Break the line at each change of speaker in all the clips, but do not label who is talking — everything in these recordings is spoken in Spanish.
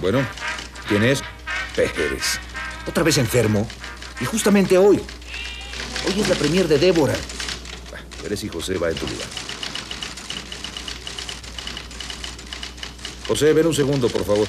Bueno, ¿quién es?
Pérez. Otra vez enfermo. Y justamente hoy. Hoy es la premier de Débora.
Pérez y José va en tu lugar. José, ven un segundo, por favor.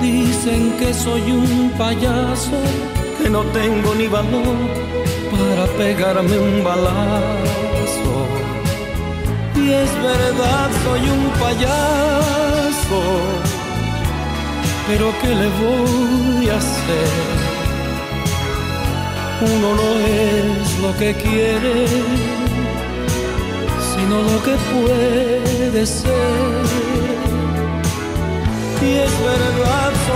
Dicen que soy un payaso, que no tengo ni valor para pegarme un balazo. Y es verdad, soy un payaso, pero ¿qué le voy a hacer? Uno no es lo que quiere, sino lo que puede ser. Y es verdad,